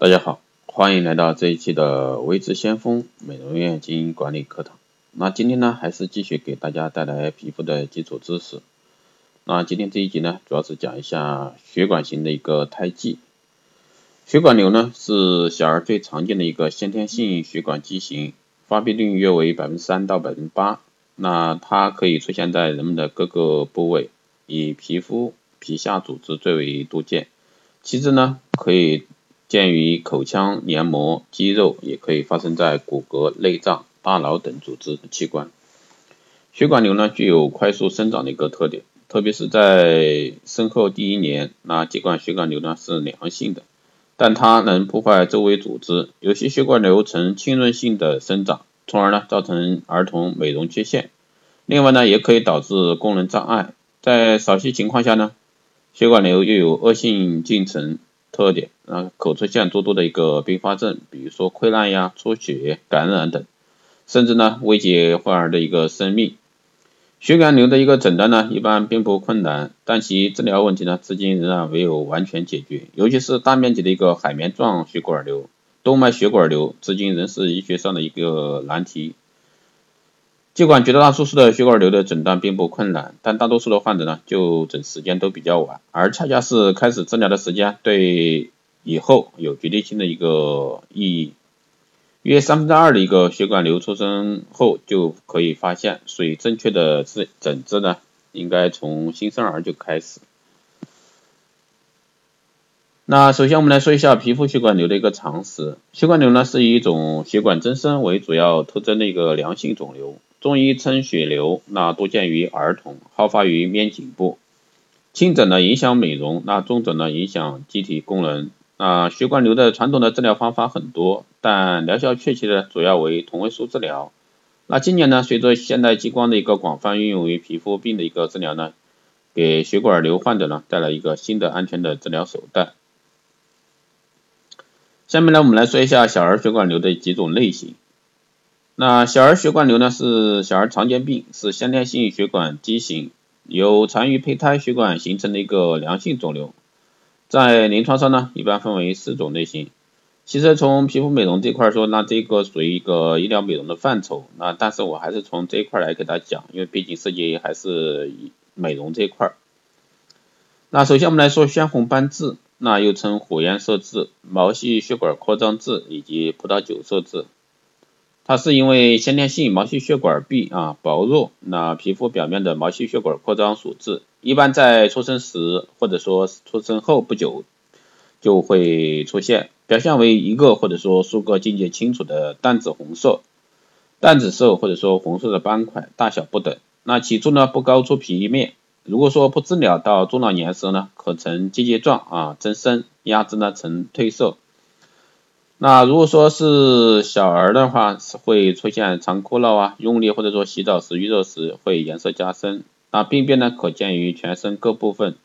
大家好，欢迎来到这一期的微知先锋美容院经营管理课堂。那今天呢，还是继续给大家带来皮肤的基础知识。那今天这一集呢，主要是讲一下血管型的一个胎记。血管瘤呢，是小儿最常见的一个先天性血管畸形，发病率约为百分之三到百分之八。那它可以出现在人们的各个部位，以皮肤、皮下组织最为多见，其次呢，可以见于口腔黏膜、肌肉，也可以发生在骨骼、内脏、大脑等组织器官。血管瘤呢，具有快速生长的一个特点，特别是在生后第一年。那尽管血管瘤呢是良性的，但它能破坏周围组织。有些血管瘤呈浸润性的生长，从而呢造成儿童美容缺陷。另外呢，也可以导致功能障碍。在少些情况下呢，血管瘤又有恶性进程。特点啊，口出现诸多的一个并发症，比如说溃烂呀、出血、感染等，甚至呢危及患儿的一个生命。血管瘤的一个诊断呢，一般并不困难，但其治疗问题呢，至今仍然没有完全解决。尤其是大面积的一个海绵状血管瘤、动脉血管瘤，至今仍是医学上的一个难题。尽管绝大多数的血管瘤的诊断并不困难，但大多数的患者呢就诊时间都比较晚，而恰恰是开始治疗的时间对以后有决定性的一个意义。约三分之二的一个血管瘤出生后就可以发现，所以正确的治诊治呢应该从新生儿就开始。那首先我们来说一下皮肤血管瘤的一个常识，血管瘤呢是以一种血管增生为主要特征的一个良性肿瘤。中医称血瘤，那多见于儿童，好发于面颈部，轻者呢影响美容，那重者呢影响机体功能。那血管瘤的传统的治疗方法很多，但疗效确切的主要为同位素治疗。那今年呢，随着现代激光的一个广泛运用于皮肤病的一个治疗呢，给血管瘤患者呢带来一个新的安全的治疗手段。下面呢，我们来说一下小儿血管瘤的几种类型。那小儿血管瘤呢是小儿常见病，是先天性血管畸形，由残余胚胎血管形成的一个良性肿瘤。在临床上呢，一般分为四种类型。其实从皮肤美容这块说，那这个属于一个医疗美容的范畴。那但是我还是从这一块来给大家讲，因为毕竟涉及还是美容这一块。那首先我们来说鲜红斑痣，那又称火焰色痣、毛细血管扩张痣以及葡萄酒色痣。它是因为先天性毛细血管壁啊薄弱，那皮肤表面的毛细血管扩张所致，一般在出生时或者说出生后不久就会出现，表现为一个或者说数个境界清楚的淡紫红色、淡紫色或者说红色的斑块，大小不等。那起初呢不高出皮面，如果说不治疗，到中老年时呢可呈结节状啊增生，压至呢呈褪色。那如果说是小儿的话，是会出现常哭闹啊、用力或者说洗澡时遇热时会颜色加深。那病变呢可见于全身各部分，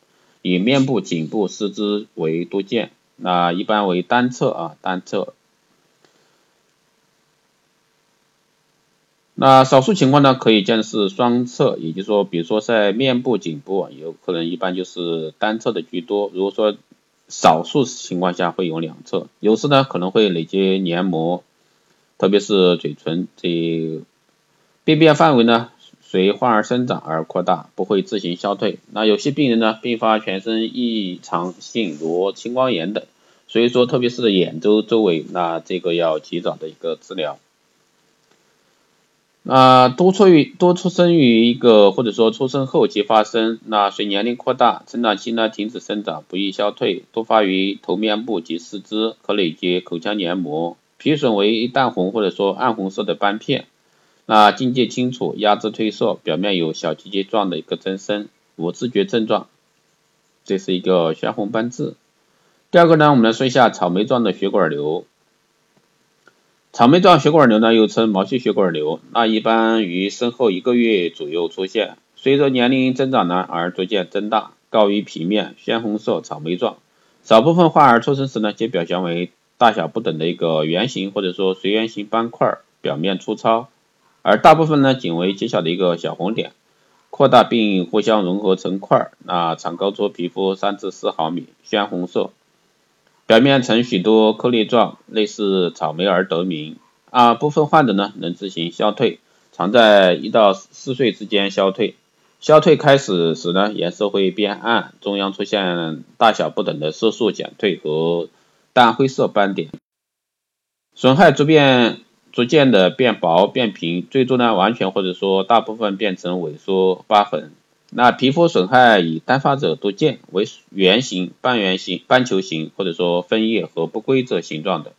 以面部、颈部、四肢为多见。那一般为单侧啊，单侧。那少数情况呢可以见是双侧，也就是说，比如说在面部、颈部，有可能一般就是单侧的居多。如果说少数情况下会有两侧，有时呢可能会累积黏膜，特别是嘴唇这病变范围呢随患儿生长而扩大，不会自行消退。那有些病人呢并发全身异常性如青光眼等，所以说特别是眼周周围，那这个要及早的一个治疗。啊，多出于多出生于一个或者说出生后即发生，那随年龄扩大，成长期呢停止生长，不易消退，多发于头面部及四肢，可累积口腔黏膜，皮损为淡红或者说暗红色的斑片，那境界清楚，压制褪色，表面有小结节状的一个增生，无知觉症状，这是一个鲜红斑痣。第二个呢，我们来说一下草莓状的血管瘤。草莓状血管瘤呢，又称毛细血管瘤，那一般于生后一个月左右出现，随着年龄增长呢而逐渐增大，高于皮面，鲜红色，草莓状。少部分患儿出生时呢，皆表现为大小不等的一个圆形或者说随圆形斑块，表面粗糙，而大部分呢仅为极小的一个小红点，扩大并互相融合成块，那长高出皮肤三至四毫米，鲜红色。表面呈许多颗粒状，类似草莓而得名。啊，部分患者呢能自行消退，常在一到四岁之间消退。消退开始时呢，颜色会变暗，中央出现大小不等的色素减退和淡灰色斑点。损害逐渐逐渐的变薄变平，最终呢完全或者说大部分变成萎缩疤痕。那皮肤损害以单发者多见，为圆形、半圆形、半球形或者说分叶和不规则形状的。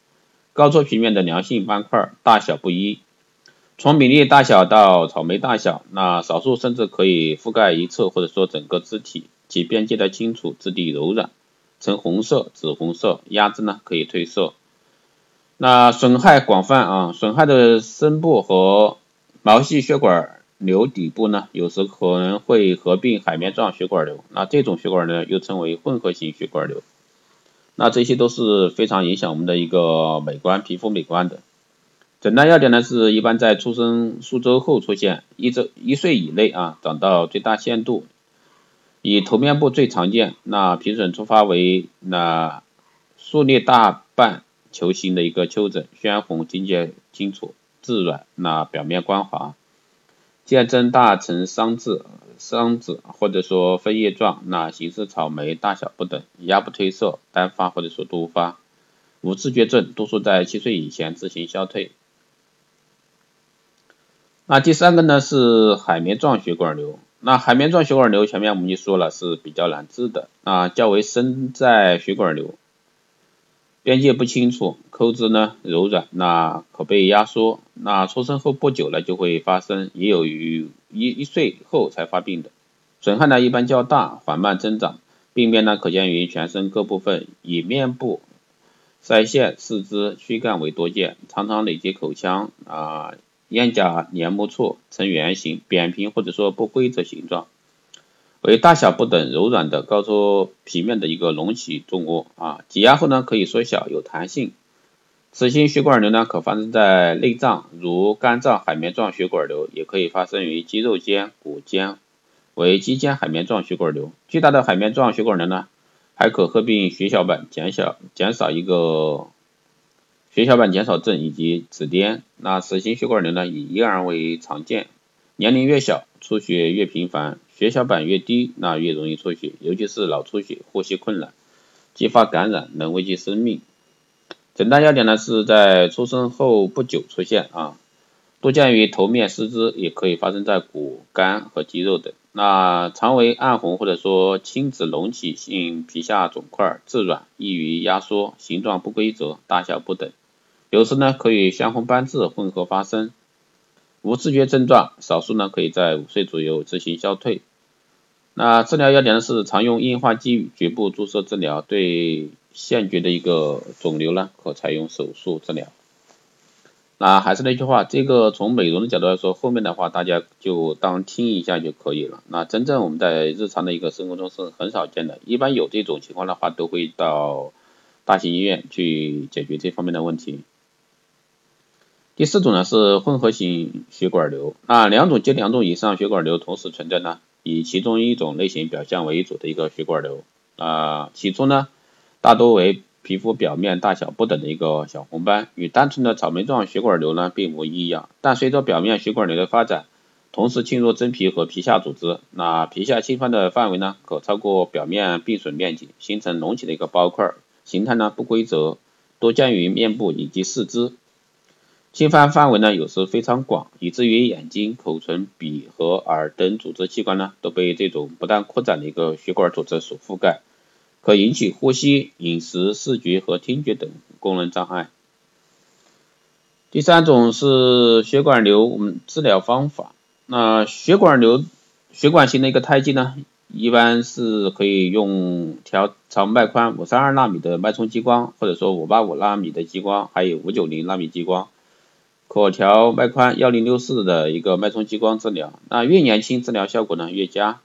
高出平面的良性斑块大小不一，从米粒大小到草莓大小，那少数甚至可以覆盖一侧或者说整个肢体，其边界的清楚，质地柔软，呈红色、紫红色，压制呢可以褪色。那损害广泛啊，损害的深部和毛细血管瘤底部呢，有时可能会合并海绵状血管瘤，那这种血管呢又称为混合型血管瘤。那这些都是非常影响我们的一个美观，皮肤美观的。诊断要点呢是一般在出生数周后出现，一周一岁以内啊长到最大限度，以头面部最常见。那皮损出发为那竖列大半球形的一个丘疹，鲜红，境界清楚，质软，那表面光滑，见增大呈桑质。桑子或者说分叶状，那形似草莓，大小不等，压不褪色，单发或者说多发，无自觉症，多数在七岁以前自行消退。那第三个呢是海绵状血管瘤，那海绵状血管瘤前面我们就说了是比较难治的，啊较为深在血管瘤。边界不清楚，扣子呢柔软，那可被压缩，那出生后不久呢就会发生，也有于一一岁后才发病的，损害呢一般较大，缓慢增长，病变呢可见于全身各部分，以面部、腮腺、四肢、躯干为多见，常常累及口腔啊咽颊黏膜处，呈圆形、扁平或者说不规则形状。为大小不等、柔软的高出皮面的一个隆起重物啊，挤压后呢可以缩小，有弹性。此型血管瘤呢可发生在内脏，如肝脏海绵状血管瘤，也可以发生于肌肉间、骨间，为肌间海绵状血管瘤。巨大的海绵状血管瘤呢，还可合并血小板减小、减少一个血小板减少症以及紫癜。那此型血管瘤呢以婴儿为常见，年龄越小出血越频繁。血小板越低，那越容易出血，尤其是脑出血、呼吸困难、继发感染，能危及生命。诊断要点呢是在出生后不久出现啊，多见于头面、四肢，也可以发生在骨、肝和肌肉等。那常为暗红或者说青紫隆起性皮下肿块，质软，易于压缩，形状不规则，大小不等，有时呢可与鲜红斑痣混合发生。无自觉症状，少数呢可以在五岁左右自行消退。那治疗要点呢是常用硬化剂局部注射治疗，对现决的一个肿瘤呢可采用手术治疗。那还是那句话，这个从美容的角度来说，后面的话大家就当听一下就可以了。那真正我们在日常的一个生活中是很少见的，一般有这种情况的话，都会到大型医院去解决这方面的问题。第四种呢是混合型血管瘤，那两种及两种以上血管瘤同时存在呢，以其中一种类型表现为主的一个血管瘤，啊，起初呢大多为皮肤表面大小不等的一个小红斑，与单纯的草莓状血管瘤呢并无异样，但随着表面血管瘤的发展，同时侵入真皮和皮下组织，那皮下侵犯的范围呢可超过表面壁损面积，形成隆起的一个包块，形态呢不规则，多见于面部以及四肢。侵犯范围呢，有时非常广，以至于眼睛、口唇、鼻和耳等组织器官呢，都被这种不断扩展的一个血管组织所覆盖，可引起呼吸、饮食、视觉和听觉等功能障碍。第三种是血管瘤，我们治疗方法，那血管瘤血管型的一个胎记呢，一般是可以用调长脉宽五三二纳米的脉冲激光，或者说五八五纳米的激光，还有五九零纳米激光。可调脉宽幺零六四的一个脉冲激光治疗，那越年轻治疗效果呢越佳。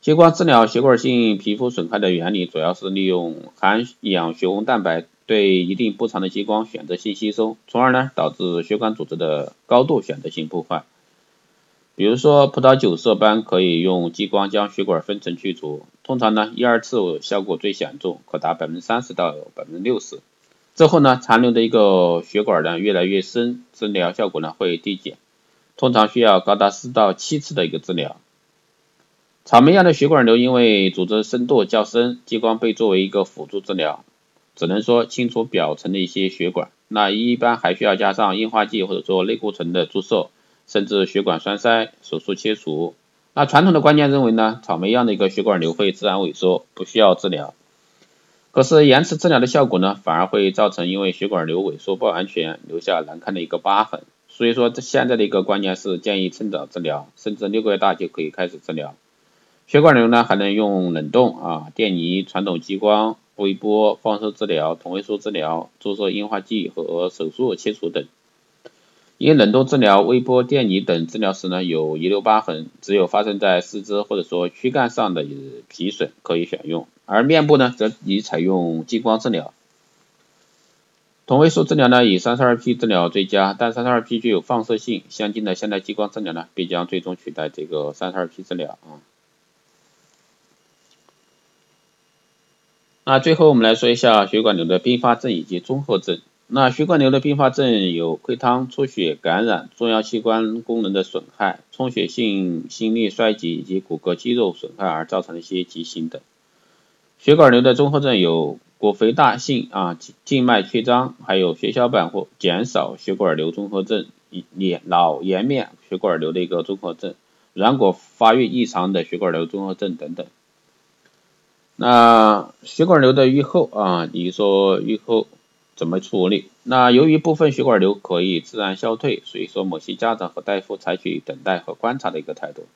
激光治疗血管性皮肤损害的原理主要是利用含氧血红蛋白对一定波长的激光选择性吸收，从而呢导致血管组织的高度选择性破坏。比如说葡萄酒色斑可以用激光将血管分层去除，通常呢一二次效果最显著，可达百分之三十到百分之六十。之后呢残留的一个血管呢越来越深，治疗效果呢会递减，通常需要高达四到七次的一个治疗。草莓样的血管瘤因为组织深度较深，激光被作为一个辅助治疗，只能说清除表层的一些血管，那一般还需要加上硬化剂或者说类固醇的注射。甚至血管栓塞、手术切除。那传统的观念认为呢，草莓样的一个血管瘤会自然萎缩，不需要治疗。可是延迟治疗的效果呢，反而会造成因为血管瘤萎缩不完全，留下难看的一个疤痕。所以说，这现在的一个观念是建议趁早治疗，甚至六个月大就可以开始治疗。血管瘤呢，还能用冷冻啊、电离、传统激光、微波、放射治疗、同位素治疗、注射硬化剂和手术切除等。因冷冻治疗、微波、电离等治疗时呢，有遗留疤痕，只有发生在四肢或者说躯干上的皮损可以选用，而面部呢，则以采用激光治疗。同位素治疗呢，以三十二 P 治疗最佳，但三十二 P 具有放射性，相近的现代激光治疗呢，必将最终取代这个三十二 P 治疗啊。那最后我们来说一下血管瘤的并发症以及综合症。那血管瘤的并发症有溃汤、出血、感染、重要器官功能的损害、充血性心力衰竭以及骨骼肌肉损害而造成的一些畸形等。血管瘤的综合症有骨肥大性啊静脉曲张，还有血小板或减少血管瘤综合症、脸脑颜面血管瘤的一个综合症、软骨发育异常的血管瘤综合症等等。那血管瘤的愈后啊，你说愈后？怎么处理？那由于部分血管瘤可以自然消退，所以说某些家长和大夫采取等待和观察的一个态度。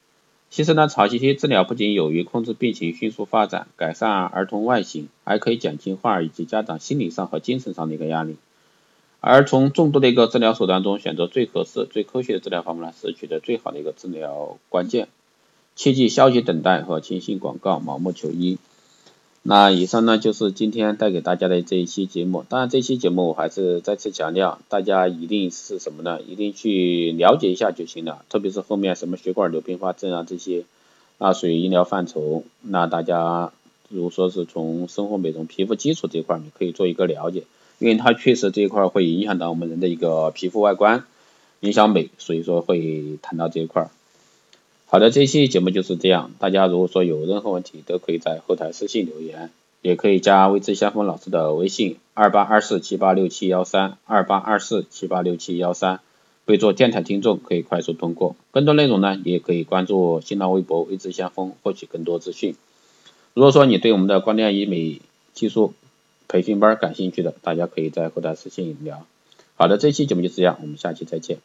其实呢，早期期治疗不仅有于控制病情迅速发展，改善儿童外形，还可以减轻患儿以及家长心理上和精神上的一个压力。而从众多的一个治疗手段中选择最合适、最科学的治疗方法呢，是取得最好的一个治疗关键。切忌消极等待和轻信广告，盲目求医。那以上呢就是今天带给大家的这一期节目。当然，这期节目我还是再次强调，大家一定是什么呢？一定去了解一下就行了。特别是后面什么血管瘤并发症啊这些，啊属于医疗范畴。那大家如果说是从生活美容、皮肤基础这一块，你可以做一个了解，因为它确实这一块会影响到我们人的一个皮肤外观，影响美，所以说会谈到这一块。好的，这期节目就是这样。大家如果说有任何问题，都可以在后台私信留言，也可以加微知先锋老师的微信二八二四七八六七幺三二八二四七八六七幺三，备注电台听众，可以快速通过。更多内容呢，你也可以关注新浪微博微知先锋，获取更多资讯。如果说你对我们的光电医美技术培训班感兴趣的，大家可以在后台私信聊。好的，这期节目就是这样，我们下期再见。